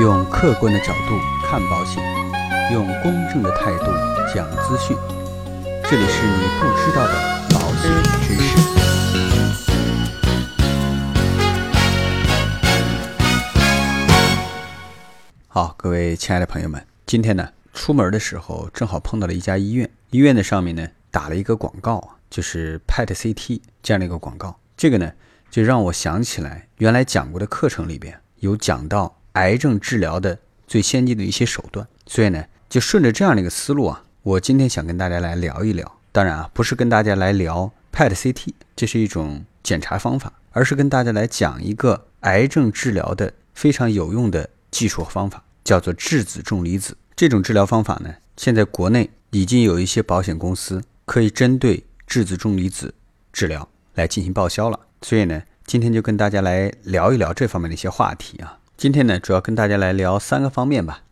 用客观的角度看保险，用公正的态度讲资讯。这里是你不知道的保险知识。好，各位亲爱的朋友们，今天呢，出门的时候正好碰到了一家医院，医院的上面呢打了一个广告，就是 PET CT 这样的一个广告。这个呢，就让我想起来原来讲过的课程里边有讲到癌症治疗的最先进的一些手段，所以呢，就顺着这样的一个思路啊，我今天想跟大家来聊一聊。当然啊，不是跟大家来聊 PET CT，这是一种检查方法，而是跟大家来讲一个癌症治疗的非常有用的技术和方法，叫做质子重离子。这种治疗方法呢，现在国内已经有一些保险公司可以针对质子重离子治疗来进行报销了。所以呢，今天就跟大家来聊一聊这方面的一些话题啊。今天呢，主要跟大家来聊三个方面吧。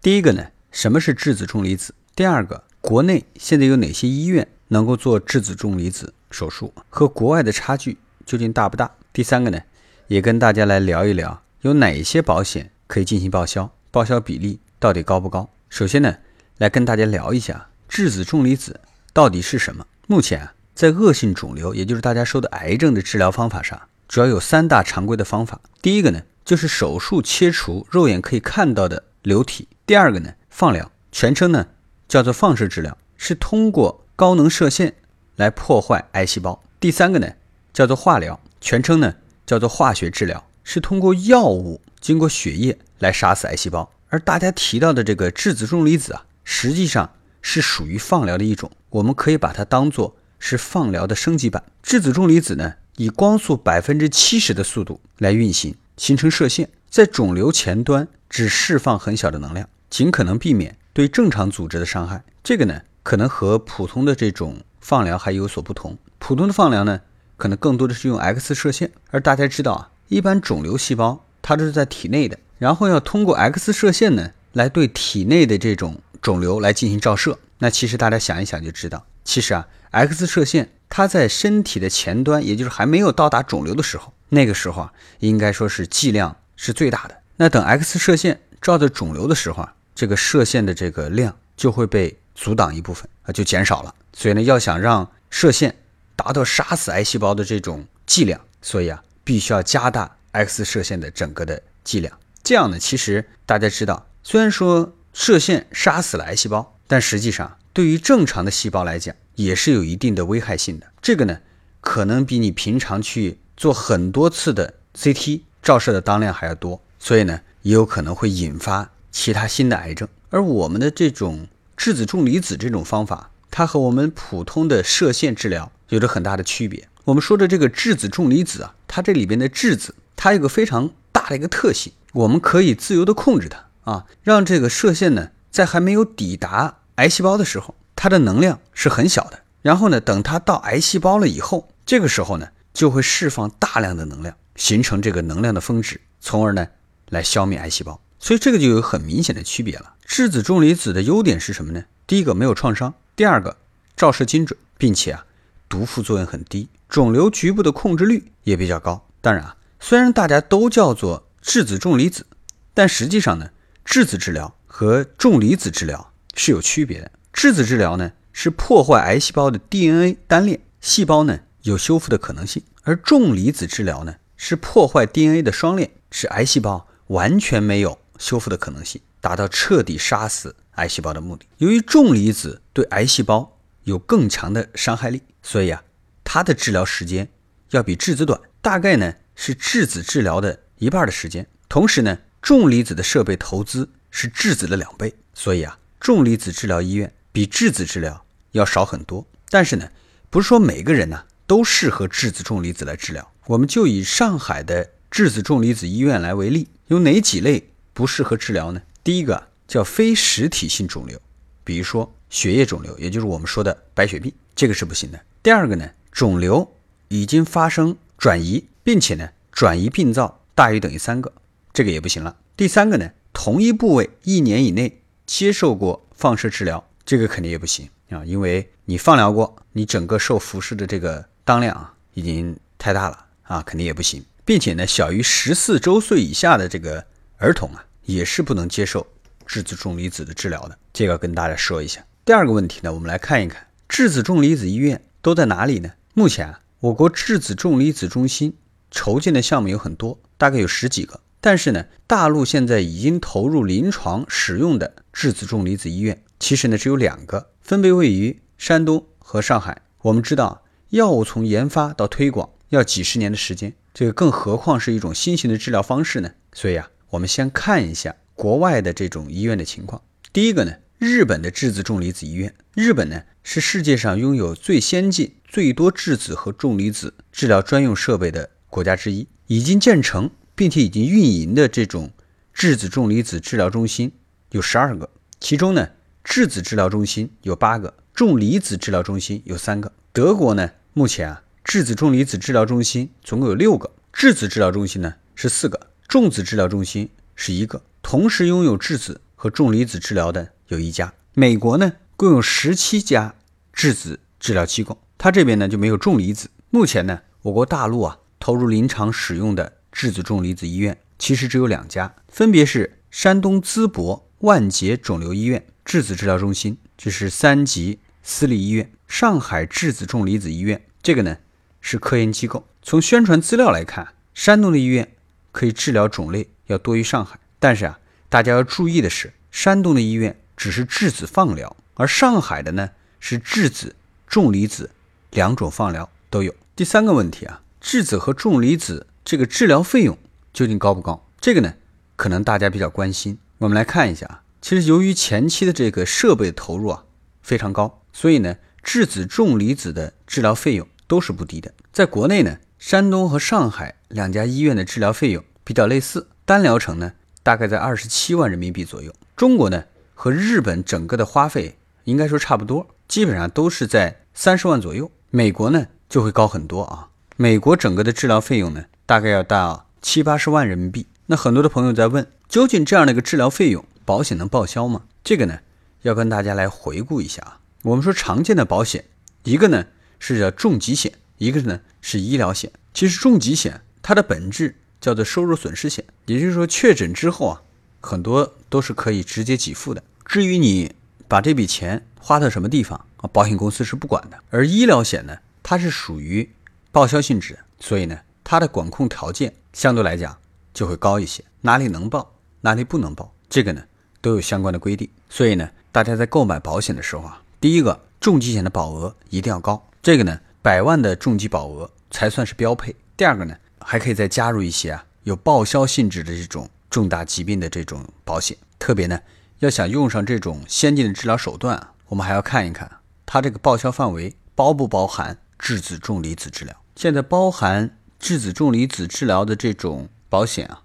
第一个呢，什么是质子重离子？第二个，国内现在有哪些医院能够做质子重离子手术？和国外的差距究竟大不大？第三个呢，也跟大家来聊一聊，有哪些保险可以进行报销？报销比例到底高不高？首先呢，来跟大家聊一下质子重离子到底是什么。目前啊，在恶性肿瘤，也就是大家说的癌症的治疗方法上，主要有三大常规的方法。第一个呢，就是手术切除肉眼可以看到的瘤体；第二个呢，放疗，全称呢叫做放射治疗，是通过高能射线来破坏癌细胞；第三个呢叫做化疗，全称呢叫做化学治疗，是通过药物经过血液来杀死癌细胞。而大家提到的这个质子重离子啊，实际上是属于放疗的一种，我们可以把它当做是放疗的升级版。质子重离子呢，以光速百分之七十的速度来运行，形成射线，在肿瘤前端只释放很小的能量，尽可能避免对正常组织的伤害。这个呢，可能和普通的这种放疗还有所不同。普通的放疗呢，可能更多的是用 X 射线，而大家知道啊，一般肿瘤细胞它都是在体内的。然后要通过 X 射线呢，来对体内的这种肿瘤来进行照射。那其实大家想一想就知道，其实啊，X 射线它在身体的前端，也就是还没有到达肿瘤的时候，那个时候啊，应该说是剂量是最大的。那等 X 射线照在肿瘤的时候啊，这个射线的这个量就会被阻挡一部分啊，就减少了。所以呢，要想让射线达到杀死癌细胞的这种剂量，所以啊，必须要加大 X 射线的整个的剂量。这样呢，其实大家知道，虽然说射线杀死了癌细胞，但实际上对于正常的细胞来讲，也是有一定的危害性的。这个呢，可能比你平常去做很多次的 CT 照射的当量还要多，所以呢，也有可能会引发其他新的癌症。而我们的这种质子重离子这种方法，它和我们普通的射线治疗有着很大的区别。我们说的这个质子重离子啊，它这里边的质子，它有个非常大的一个特性。我们可以自由的控制它啊，让这个射线呢，在还没有抵达癌细胞的时候，它的能量是很小的。然后呢，等它到癌细胞了以后，这个时候呢，就会释放大量的能量，形成这个能量的峰值，从而呢，来消灭癌细胞。所以这个就有很明显的区别了。质子重离子的优点是什么呢？第一个没有创伤，第二个照射精准，并且啊，毒副作用很低，肿瘤局部的控制率也比较高。当然啊，虽然大家都叫做质子重离子，但实际上呢，质子治疗和重离子治疗是有区别的。质子治疗呢是破坏癌细胞的 DNA 单链，细胞呢有修复的可能性；而重离子治疗呢是破坏 DNA 的双链，使癌细胞完全没有修复的可能性，达到彻底杀死癌细胞的目的。由于重离子对癌细胞有更强的伤害力，所以啊，它的治疗时间要比质子短，大概呢是质子治疗的。一半的时间，同时呢，重离子的设备投资是质子的两倍，所以啊，重离子治疗医院比质子治疗要少很多。但是呢，不是说每个人呢都适合质子重离子来治疗。我们就以上海的质子重离子医院来为例，有哪几类不适合治疗呢？第一个叫非实体性肿瘤，比如说血液肿瘤，也就是我们说的白血病，这个是不行的。第二个呢，肿瘤已经发生转移，并且呢，转移病灶。大于等于三个，这个也不行了。第三个呢，同一部位一年以内接受过放射治疗，这个肯定也不行啊，因为你放疗过，你整个受辐射的这个当量啊已经太大了啊，肯定也不行。并且呢，小于十四周岁以下的这个儿童啊，也是不能接受质子重离子的治疗的。这个跟大家说一下。第二个问题呢，我们来看一看质子重离子医院都在哪里呢？目前啊，我国质子重离子中心筹建的项目有很多，大概有十几个。但是呢，大陆现在已经投入临床使用的质子重离子医院，其实呢只有两个，分别位于山东和上海。我们知道，药物从研发到推广要几十年的时间，这个更何况是一种新型的治疗方式呢？所以啊，我们先看一下国外的这种医院的情况。第一个呢，日本的质子重离子医院，日本呢是世界上拥有最先进、最多质子和重离子治疗专用设备的国家之一，已经建成。并且已经运营的这种质子重离子治疗中心有十二个，其中呢，质子治疗中心有八个，重离子治疗中心有三个。德国呢，目前啊，质子重离子治疗中心总共有六个，质子治疗中心呢是四个，重子治疗中心是一个，同时拥有质子和重离子治疗的有一家。美国呢，共有十七家质子治疗机构，它这边呢就没有重离子。目前呢，我国大陆啊投入临床使用的。质子重离子医院其实只有两家，分别是山东淄博万捷肿瘤医院质子治疗中心，这是三级私立医院；上海质子重离子医院，这个呢是科研机构。从宣传资料来看，山东的医院可以治疗种类要多于上海，但是啊，大家要注意的是，山东的医院只是质子放疗，而上海的呢是质子重离子两种放疗都有。第三个问题啊，质子和重离子。这个治疗费用究竟高不高？这个呢，可能大家比较关心。我们来看一下啊，其实由于前期的这个设备投入啊非常高，所以呢，质子重离子的治疗费用都是不低的。在国内呢，山东和上海两家医院的治疗费用比较类似，单疗程呢大概在二十七万人民币左右。中国呢和日本整个的花费应该说差不多，基本上都是在三十万左右。美国呢就会高很多啊，美国整个的治疗费用呢。大概要到七八十万人民币。那很多的朋友在问，究竟这样的一个治疗费用，保险能报销吗？这个呢，要跟大家来回顾一下啊。我们说常见的保险，一个呢是叫重疾险，一个呢是医疗险。其实重疾险它的本质叫做收入损失险，也就是说确诊之后啊，很多都是可以直接给付的。至于你把这笔钱花到什么地方啊，保险公司是不管的。而医疗险呢，它是属于报销性质，所以呢。它的管控条件相对来讲就会高一些，哪里能报，哪里不能报，这个呢都有相关的规定。所以呢，大家在购买保险的时候啊，第一个重疾险的保额一定要高，这个呢百万的重疾保额才算是标配。第二个呢，还可以再加入一些啊有报销性质的这种重大疾病的这种保险。特别呢，要想用上这种先进的治疗手段，我们还要看一看它这个报销范围包不包含质子重离子治疗。现在包含。质子重离子治疗的这种保险啊，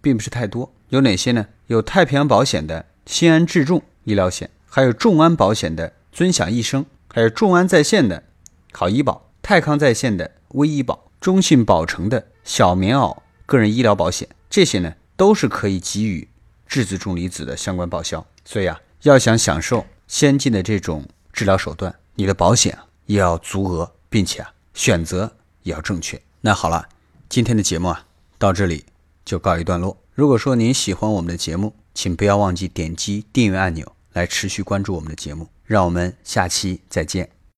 并不是太多。有哪些呢？有太平洋保险的新安智重医疗险，还有众安保险的尊享一生，还有众安在线的好医保、泰康在线的微医保、中信保诚的小棉袄个人医疗保险，这些呢都是可以给予质子重离子的相关报销。所以啊，要想享受先进的这种治疗手段，你的保险也要足额，并且啊选择也要正确。那好了，今天的节目啊，到这里就告一段落。如果说您喜欢我们的节目，请不要忘记点击订阅按钮来持续关注我们的节目。让我们下期再见。